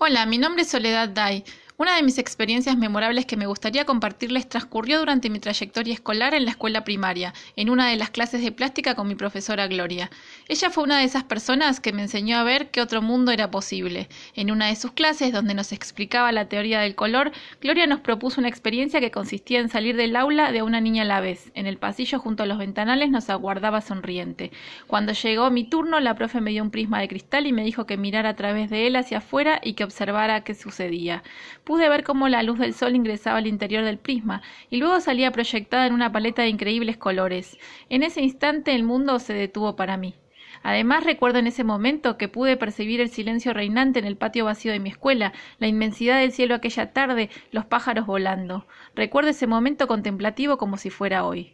Hola, mi nombre es Soledad Day. Una de mis experiencias memorables que me gustaría compartirles transcurrió durante mi trayectoria escolar en la escuela primaria, en una de las clases de plástica con mi profesora Gloria. Ella fue una de esas personas que me enseñó a ver que otro mundo era posible. En una de sus clases, donde nos explicaba la teoría del color, Gloria nos propuso una experiencia que consistía en salir del aula de una niña a la vez. En el pasillo junto a los ventanales nos aguardaba sonriente. Cuando llegó mi turno, la profe me dio un prisma de cristal y me dijo que mirara a través de él hacia afuera y que observara qué sucedía pude ver cómo la luz del sol ingresaba al interior del prisma y luego salía proyectada en una paleta de increíbles colores. En ese instante el mundo se detuvo para mí. Además recuerdo en ese momento que pude percibir el silencio reinante en el patio vacío de mi escuela, la inmensidad del cielo aquella tarde, los pájaros volando. Recuerdo ese momento contemplativo como si fuera hoy.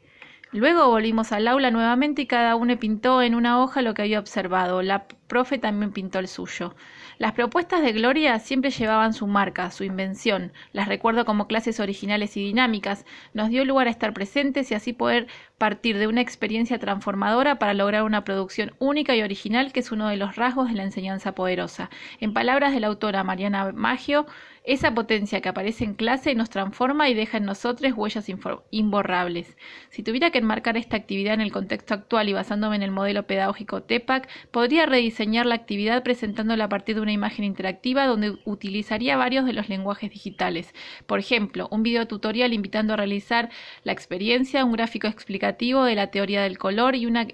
Luego volvimos al aula nuevamente y cada uno pintó en una hoja lo que había observado. La profe también pintó el suyo. Las propuestas de Gloria siempre llevaban su marca, su invención. Las recuerdo como clases originales y dinámicas. Nos dio lugar a estar presentes y así poder partir de una experiencia transformadora para lograr una producción única y original que es uno de los rasgos de la enseñanza poderosa. En palabras de la autora Mariana Maggio, esa potencia que aparece en clase nos transforma y deja en nosotros huellas imborrables. Si tuviera que enmarcar esta actividad en el contexto actual y basándome en el modelo pedagógico TEPAC, podría rediseñar la actividad presentándola a partir de una imagen interactiva donde utilizaría varios de los lenguajes digitales. Por ejemplo, un video tutorial invitando a realizar la experiencia, un gráfico explicativo de la teoría del color y una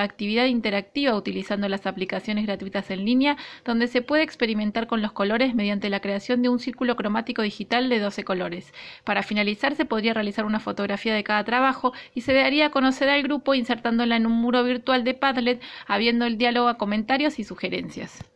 actividad interactiva utilizando las aplicaciones gratuitas en línea donde se puede experimentar con los colores mediante la creación de un círculo cromático digital de 12 colores. Para finalizar se podría realizar una fotografía de cada trabajo y se daría a conocer al grupo insertándola en un muro virtual de Padlet, habiendo el diálogo a y sugerencias.